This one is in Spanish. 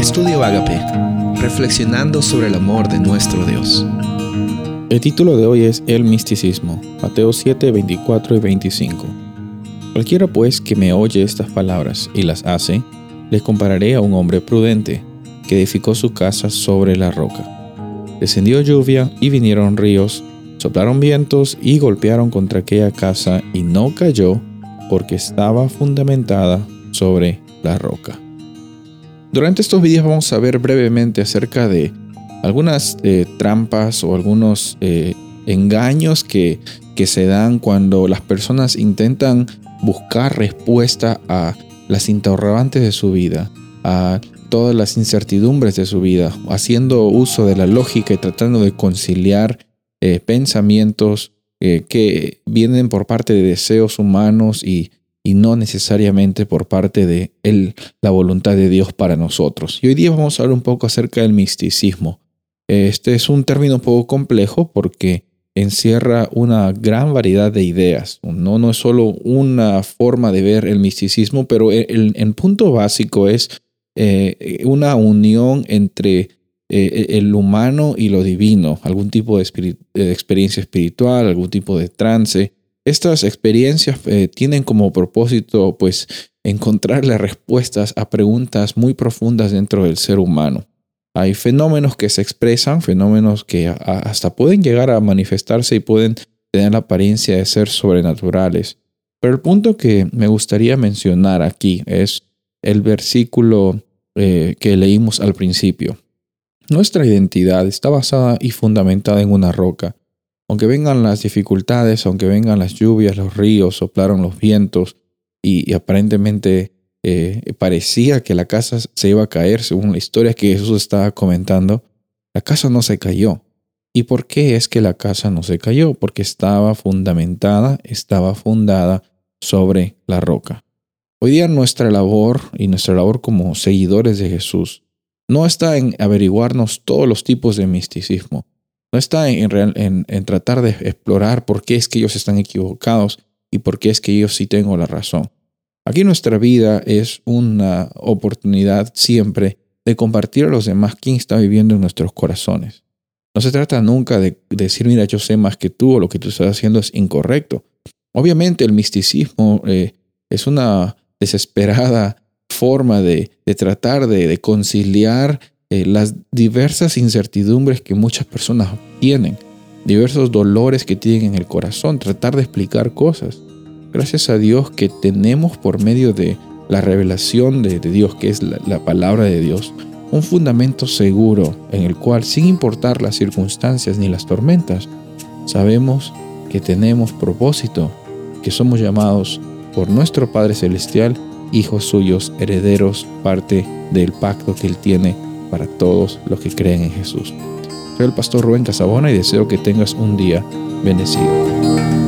Estudio Agape, reflexionando sobre el amor de nuestro Dios. El título de hoy es El misticismo, Mateo 7, 24 y 25. Cualquiera pues que me oye estas palabras y las hace, le compararé a un hombre prudente que edificó su casa sobre la roca. Descendió lluvia y vinieron ríos, soplaron vientos y golpearon contra aquella casa y no cayó porque estaba fundamentada sobre la roca. Durante estos vídeos vamos a ver brevemente acerca de algunas eh, trampas o algunos eh, engaños que, que se dan cuando las personas intentan buscar respuesta a las interrogantes de su vida, a todas las incertidumbres de su vida, haciendo uso de la lógica y tratando de conciliar eh, pensamientos que vienen por parte de deseos humanos y y no necesariamente por parte de él, la voluntad de Dios para nosotros. Y hoy día vamos a hablar un poco acerca del misticismo. Este es un término un poco complejo porque encierra una gran variedad de ideas. No, no es solo una forma de ver el misticismo, pero el, punto básico es eh, una unión entre eh, el humano y lo divino, algún tipo de experiencia espiritual, algún tipo de trance estas experiencias eh, tienen como propósito pues encontrar las respuestas a preguntas muy profundas dentro del ser humano. Hay fenómenos que se expresan, fenómenos que hasta pueden llegar a manifestarse y pueden tener la apariencia de ser sobrenaturales. Pero el punto que me gustaría mencionar aquí es el versículo eh, que leímos al principio. Nuestra identidad está basada y fundamentada en una roca, aunque vengan las dificultades, aunque vengan las lluvias, los ríos, soplaron los vientos y, aparentemente eh, parecía que la casa se iba a caer, según la historia que Jesús estaba comentando, la casa no se cayó. ¿Y por qué es que la casa no se cayó? Porque estaba fundamentada, estaba fundada sobre la roca. Hoy día nuestra labor y nuestra labor como seguidores de Jesús no está en averiguarnos todos los tipos de misticismo, no está en, tratar de explorar por qué es que ellos están equivocados y por qué es que yo sí tengo la razón. Aquí nuestra vida es una oportunidad siempre de compartir a los demás quién está viviendo en nuestros corazones. No se trata nunca de, decir, mira, yo sé más que tú o lo que tú estás haciendo es incorrecto. Obviamente el misticismo eh, es una desesperada forma de, tratar de conciliar eh, las diversas incertidumbres que muchas personas tienen, diversos dolores que tienen en el corazón, tratar de explicar cosas. Gracias a Dios que tenemos por medio de la revelación de, Dios, que es la, palabra de Dios, un fundamento seguro en el cual, sin importar las circunstancias ni las tormentas, sabemos que tenemos propósito, que somos llamados por nuestro Padre Celestial, hijos suyos, herederos, parte del pacto que Él tiene para todos los que creen en Jesús. Soy el pastor Rubén Casabona y deseo que tengas un día bendecido.